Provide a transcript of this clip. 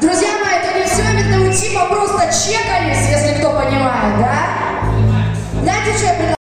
Друзья мои, это не все, ведь научи, мы просто чекались, если кто понимает, да? Знаете, что я предлагаю?